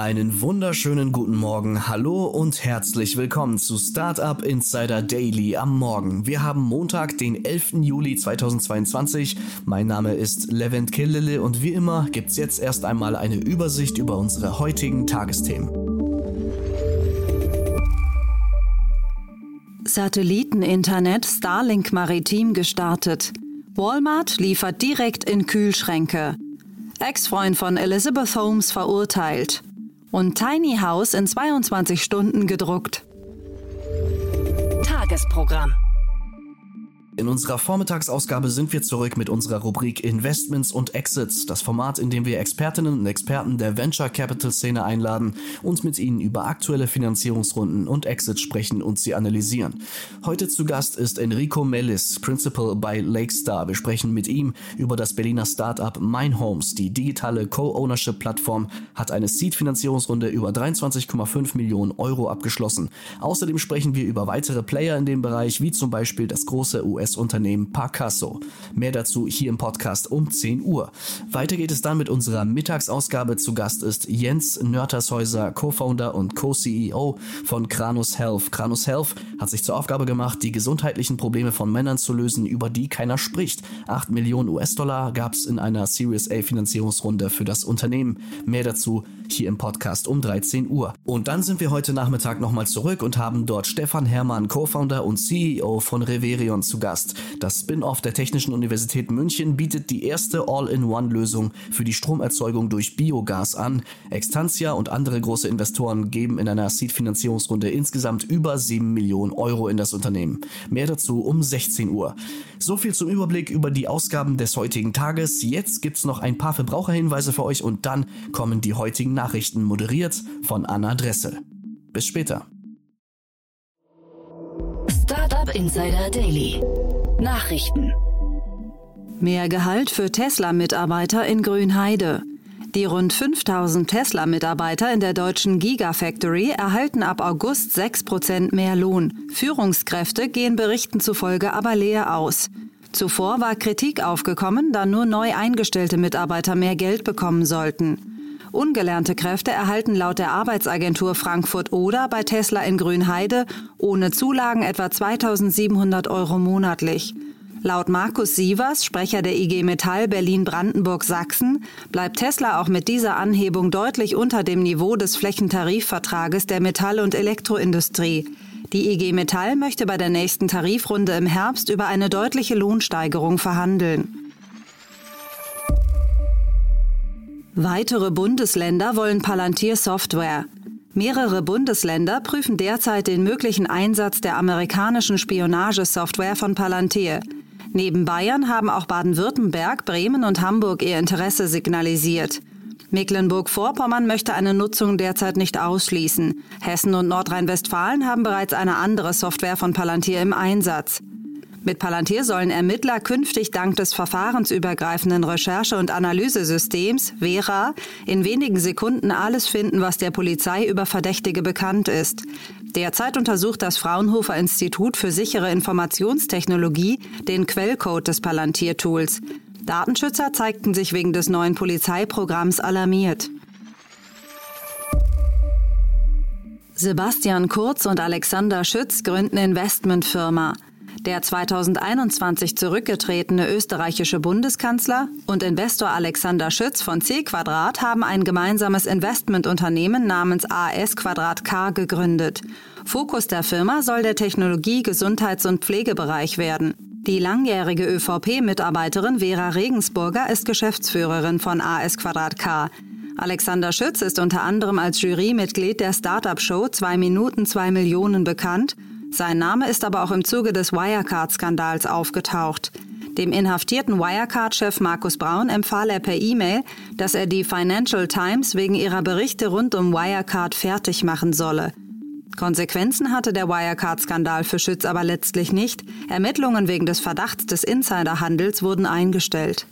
Einen wunderschönen guten Morgen, hallo und herzlich willkommen zu Startup Insider Daily am Morgen. Wir haben Montag, den 11. Juli 2022. Mein Name ist Levent Kellele und wie immer gibt's jetzt erst einmal eine Übersicht über unsere heutigen Tagesthemen. Satelliteninternet Starlink Maritim gestartet. Walmart liefert direkt in Kühlschränke. Ex-Freund von Elizabeth Holmes verurteilt und Tiny House in 22 Stunden gedruckt. Tagesprogramm. In unserer Vormittagsausgabe sind wir zurück mit unserer Rubrik Investments und Exits, das Format, in dem wir Expertinnen und Experten der Venture Capital Szene einladen und mit ihnen über aktuelle Finanzierungsrunden und Exits sprechen und sie analysieren. Heute zu Gast ist Enrico Mellis, Principal bei Lakestar. Wir sprechen mit ihm über das Berliner Startup Homes. Die digitale Co-Ownership-Plattform hat eine Seed-Finanzierungsrunde über 23,5 Millionen Euro abgeschlossen. Außerdem sprechen wir über weitere Player in dem Bereich, wie zum Beispiel das große US US-Unternehmen Parcasso. Mehr dazu hier im Podcast um 10 Uhr. Weiter geht es dann mit unserer Mittagsausgabe. Zu Gast ist Jens Nörtershäuser, Co-Founder und Co-CEO von Kranus Health. Kranus Health hat sich zur Aufgabe gemacht, die gesundheitlichen Probleme von Männern zu lösen, über die keiner spricht. 8 Millionen US-Dollar gab es in einer Series A Finanzierungsrunde für das Unternehmen. Mehr dazu hier im Podcast um 13 Uhr. Und dann sind wir heute Nachmittag nochmal zurück und haben dort Stefan Hermann, Co-Founder und CEO von Reverion zu Gast. Das Spin-off der Technischen Universität München bietet die erste All-in-One-Lösung für die Stromerzeugung durch Biogas an. Extantia und andere große Investoren geben in einer Seed-Finanzierungsrunde insgesamt über 7 Millionen Euro in das Unternehmen. Mehr dazu um 16 Uhr. So viel zum Überblick über die Ausgaben des heutigen Tages. Jetzt gibt's noch ein paar Verbraucherhinweise für euch und dann kommen die heutigen Nachrichten moderiert von Anna Dressel. Bis später. Insider Daily. Nachrichten. Mehr Gehalt für Tesla-Mitarbeiter in Grünheide. Die rund 5000 Tesla-Mitarbeiter in der deutschen Gigafactory erhalten ab August 6% mehr Lohn. Führungskräfte gehen Berichten zufolge aber leer aus. Zuvor war Kritik aufgekommen, da nur neu eingestellte Mitarbeiter mehr Geld bekommen sollten. Ungelernte Kräfte erhalten laut der Arbeitsagentur Frankfurt Oder bei Tesla in Grünheide ohne Zulagen etwa 2700 Euro monatlich. Laut Markus Sievers, Sprecher der IG Metall Berlin-Brandenburg-Sachsen, bleibt Tesla auch mit dieser Anhebung deutlich unter dem Niveau des Flächentarifvertrages der Metall- und Elektroindustrie. Die IG Metall möchte bei der nächsten Tarifrunde im Herbst über eine deutliche Lohnsteigerung verhandeln. Weitere Bundesländer wollen Palantir-Software. Mehrere Bundesländer prüfen derzeit den möglichen Einsatz der amerikanischen Spionagesoftware von Palantir. Neben Bayern haben auch Baden-Württemberg, Bremen und Hamburg ihr Interesse signalisiert. Mecklenburg-Vorpommern möchte eine Nutzung derzeit nicht ausschließen. Hessen und Nordrhein-Westfalen haben bereits eine andere Software von Palantir im Einsatz. Mit Palantir sollen Ermittler künftig dank des verfahrensübergreifenden Recherche- und Analysesystems Vera in wenigen Sekunden alles finden, was der Polizei über Verdächtige bekannt ist. Derzeit untersucht das Fraunhofer Institut für sichere Informationstechnologie den Quellcode des Palantir-Tools. Datenschützer zeigten sich wegen des neuen Polizeiprogramms alarmiert. Sebastian Kurz und Alexander Schütz gründen Investmentfirma. Der 2021 zurückgetretene österreichische Bundeskanzler und Investor Alexander Schütz von C Quadrat haben ein gemeinsames Investmentunternehmen namens AS Quadrat K gegründet. Fokus der Firma soll der Technologie-, Gesundheits- und Pflegebereich werden. Die langjährige ÖVP-Mitarbeiterin Vera Regensburger ist Geschäftsführerin von AS Quadrat K. Alexander Schütz ist unter anderem als Jurymitglied der Startup-Show 2 Minuten 2 Millionen bekannt sein Name ist aber auch im Zuge des Wirecard-Skandals aufgetaucht. Dem inhaftierten Wirecard-Chef Markus Braun empfahl er per E-Mail, dass er die Financial Times wegen ihrer Berichte rund um Wirecard fertig machen solle. Konsequenzen hatte der Wirecard-Skandal für Schütz aber letztlich nicht. Ermittlungen wegen des Verdachts des Insiderhandels wurden eingestellt.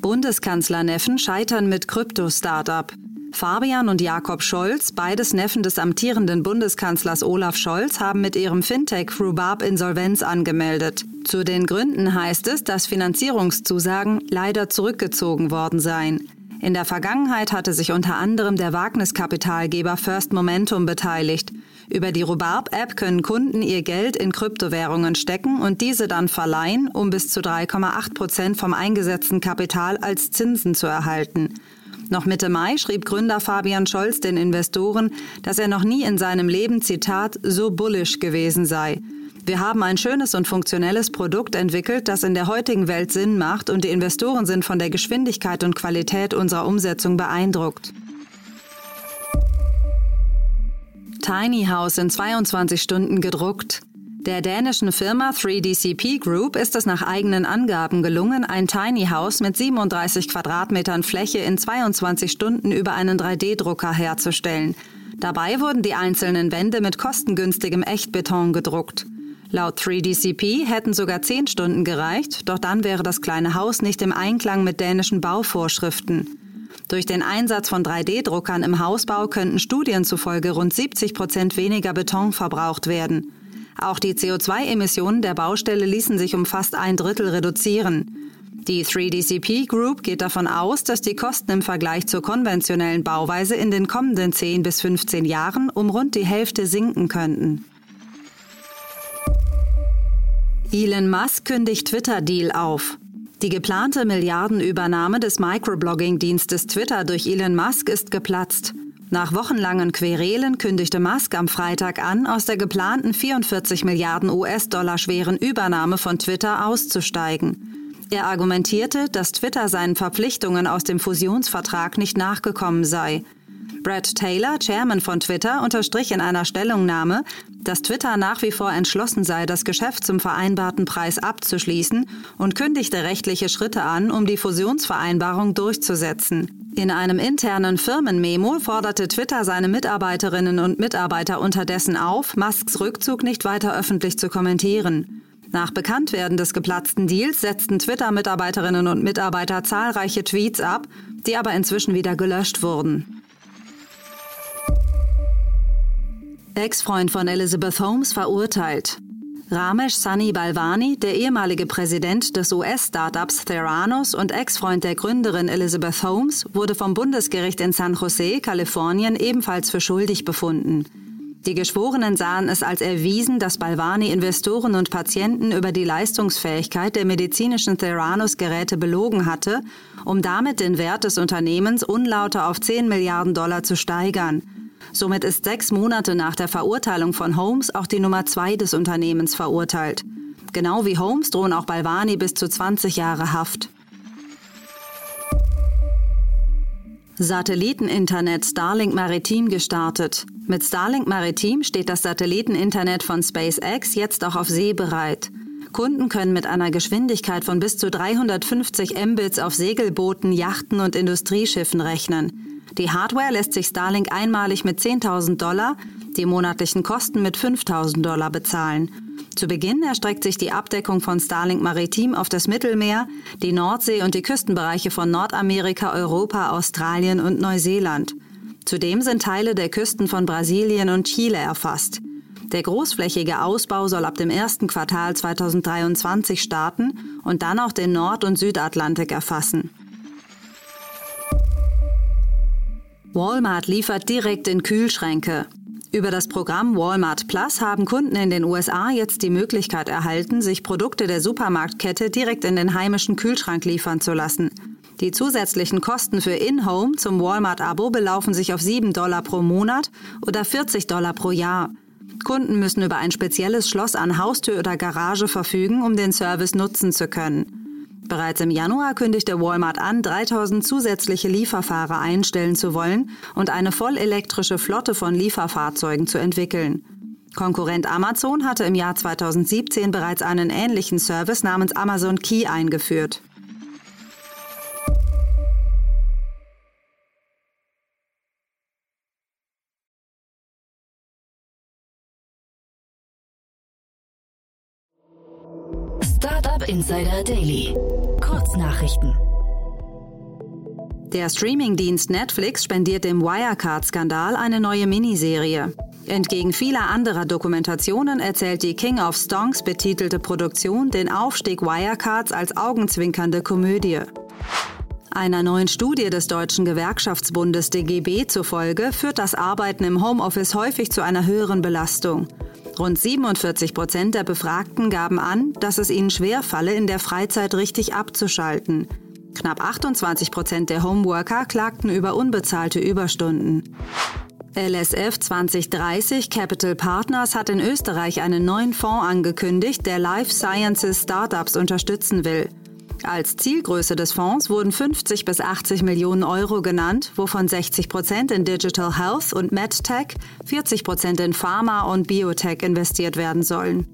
Bundeskanzlerneffen scheitern mit Krypto-Startup. Fabian und Jakob Scholz, beides Neffen des amtierenden Bundeskanzlers Olaf Scholz, haben mit ihrem Fintech Rhubarb Insolvenz angemeldet. Zu den Gründen heißt es, dass Finanzierungszusagen leider zurückgezogen worden seien. In der Vergangenheit hatte sich unter anderem der Wagniskapitalgeber First Momentum beteiligt. Über die Rhubarb-App können Kunden ihr Geld in Kryptowährungen stecken und diese dann verleihen, um bis zu 3,8 Prozent vom eingesetzten Kapital als Zinsen zu erhalten. Noch Mitte Mai schrieb Gründer Fabian Scholz den Investoren, dass er noch nie in seinem Leben, Zitat, so bullish gewesen sei. Wir haben ein schönes und funktionelles Produkt entwickelt, das in der heutigen Welt Sinn macht und die Investoren sind von der Geschwindigkeit und Qualität unserer Umsetzung beeindruckt. Tiny House in 22 Stunden gedruckt. Der dänischen Firma 3DCP Group ist es nach eigenen Angaben gelungen, ein Tiny House mit 37 Quadratmetern Fläche in 22 Stunden über einen 3D-Drucker herzustellen. Dabei wurden die einzelnen Wände mit kostengünstigem Echtbeton gedruckt. Laut 3DCP hätten sogar 10 Stunden gereicht, doch dann wäre das kleine Haus nicht im Einklang mit dänischen Bauvorschriften. Durch den Einsatz von 3D-Druckern im Hausbau könnten Studien zufolge rund 70 Prozent weniger Beton verbraucht werden. Auch die CO2-Emissionen der Baustelle ließen sich um fast ein Drittel reduzieren. Die 3DCP Group geht davon aus, dass die Kosten im Vergleich zur konventionellen Bauweise in den kommenden 10 bis 15 Jahren um rund die Hälfte sinken könnten. Elon Musk kündigt Twitter-Deal auf. Die geplante Milliardenübernahme des Microblogging-Dienstes Twitter durch Elon Musk ist geplatzt. Nach wochenlangen Querelen kündigte Musk am Freitag an, aus der geplanten 44 Milliarden US-Dollar schweren Übernahme von Twitter auszusteigen. Er argumentierte, dass Twitter seinen Verpflichtungen aus dem Fusionsvertrag nicht nachgekommen sei. Brad Taylor, Chairman von Twitter, unterstrich in einer Stellungnahme, dass Twitter nach wie vor entschlossen sei, das Geschäft zum vereinbarten Preis abzuschließen und kündigte rechtliche Schritte an, um die Fusionsvereinbarung durchzusetzen. In einem internen Firmenmemo forderte Twitter seine Mitarbeiterinnen und Mitarbeiter unterdessen auf, Musks Rückzug nicht weiter öffentlich zu kommentieren. Nach Bekanntwerden des geplatzten Deals setzten Twitter-Mitarbeiterinnen und Mitarbeiter zahlreiche Tweets ab, die aber inzwischen wieder gelöscht wurden. Ex-Freund von Elizabeth Holmes verurteilt. Ramesh Sunny Balvani, der ehemalige Präsident des US-Startups Theranos und Ex-Freund der Gründerin Elizabeth Holmes, wurde vom Bundesgericht in San Jose, Kalifornien, ebenfalls für schuldig befunden. Die Geschworenen sahen es als erwiesen, dass Balvani Investoren und Patienten über die Leistungsfähigkeit der medizinischen Theranos-Geräte belogen hatte, um damit den Wert des Unternehmens unlauter auf 10 Milliarden Dollar zu steigern. Somit ist sechs Monate nach der Verurteilung von Holmes auch die Nummer zwei des Unternehmens verurteilt. Genau wie Holmes drohen auch Balvani bis zu 20 Jahre Haft. Satelliteninternet Starlink Maritim gestartet. Mit Starlink Maritim steht das Satelliteninternet von SpaceX jetzt auch auf See bereit. Kunden können mit einer Geschwindigkeit von bis zu 350 Mbits auf Segelbooten, Yachten und Industrieschiffen rechnen. Die Hardware lässt sich Starlink einmalig mit 10.000 Dollar, die monatlichen Kosten mit 5.000 Dollar bezahlen. Zu Beginn erstreckt sich die Abdeckung von Starlink Maritim auf das Mittelmeer, die Nordsee und die Küstenbereiche von Nordamerika, Europa, Australien und Neuseeland. Zudem sind Teile der Küsten von Brasilien und Chile erfasst. Der großflächige Ausbau soll ab dem ersten Quartal 2023 starten und dann auch den Nord- und Südatlantik erfassen. Walmart liefert direkt in Kühlschränke. Über das Programm Walmart Plus haben Kunden in den USA jetzt die Möglichkeit erhalten, sich Produkte der Supermarktkette direkt in den heimischen Kühlschrank liefern zu lassen. Die zusätzlichen Kosten für In-Home zum Walmart-Abo belaufen sich auf 7 Dollar pro Monat oder 40 Dollar pro Jahr. Kunden müssen über ein spezielles Schloss an Haustür oder Garage verfügen, um den Service nutzen zu können. Bereits im Januar kündigte Walmart an, 3000 zusätzliche Lieferfahrer einstellen zu wollen und eine vollelektrische Flotte von Lieferfahrzeugen zu entwickeln. Konkurrent Amazon hatte im Jahr 2017 bereits einen ähnlichen Service namens Amazon Key eingeführt. Insider Daily. Kurznachrichten. Der Streamingdienst Netflix spendiert dem Wirecard-Skandal eine neue Miniserie. Entgegen vieler anderer Dokumentationen erzählt die King of Stonks betitelte Produktion den Aufstieg Wirecards als augenzwinkernde Komödie. Einer neuen Studie des Deutschen Gewerkschaftsbundes DGB zufolge führt das Arbeiten im Homeoffice häufig zu einer höheren Belastung. Rund 47 Prozent der Befragten gaben an, dass es ihnen schwerfalle, in der Freizeit richtig abzuschalten. Knapp 28 Prozent der Homeworker klagten über unbezahlte Überstunden. LSF 2030 Capital Partners hat in Österreich einen neuen Fonds angekündigt, der Life Sciences Startups unterstützen will. Als Zielgröße des Fonds wurden 50 bis 80 Millionen Euro genannt, wovon 60 Prozent in Digital Health und MedTech, 40 Prozent in Pharma und Biotech investiert werden sollen.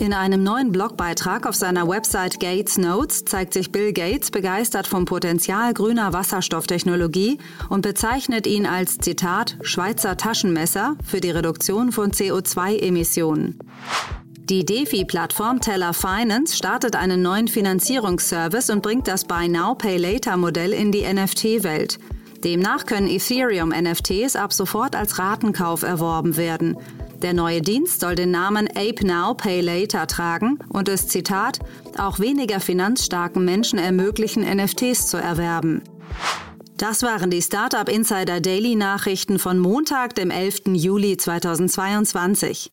In einem neuen Blogbeitrag auf seiner Website Gates Notes zeigt sich Bill Gates begeistert vom Potenzial grüner Wasserstofftechnologie und bezeichnet ihn als Zitat Schweizer Taschenmesser für die Reduktion von CO2-Emissionen. Die DeFi-Plattform Teller Finance startet einen neuen Finanzierungsservice und bringt das Buy Now Pay Later Modell in die NFT-Welt. Demnach können Ethereum-NFTs ab sofort als Ratenkauf erworben werden. Der neue Dienst soll den Namen Ape Now Pay Later tragen und es, Zitat, auch weniger finanzstarken Menschen ermöglichen, NFTs zu erwerben. Das waren die Startup Insider Daily Nachrichten von Montag, dem 11. Juli 2022.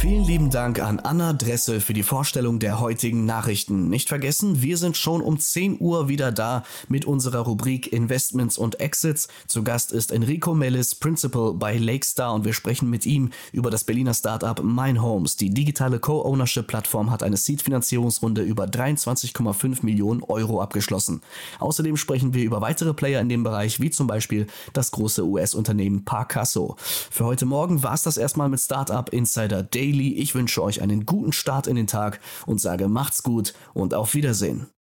Vielen lieben Dank an Anna Dresse für die Vorstellung der heutigen Nachrichten. Nicht vergessen, wir sind schon um 10 Uhr wieder da mit unserer Rubrik Investments und Exits. Zu Gast ist Enrico Mellis, Principal bei Lakestar und wir sprechen mit ihm über das Berliner Startup Mine Homes. Die digitale Co-Ownership-Plattform hat eine Seed-Finanzierungsrunde über 23,5 Millionen Euro abgeschlossen. Außerdem sprechen wir über weitere Player in dem Bereich, wie zum Beispiel das große US-Unternehmen Parcasso. Für heute Morgen war es das erstmal mit Startup Insider Daily. Ich wünsche euch einen guten Start in den Tag und sage macht's gut und auf Wiedersehen.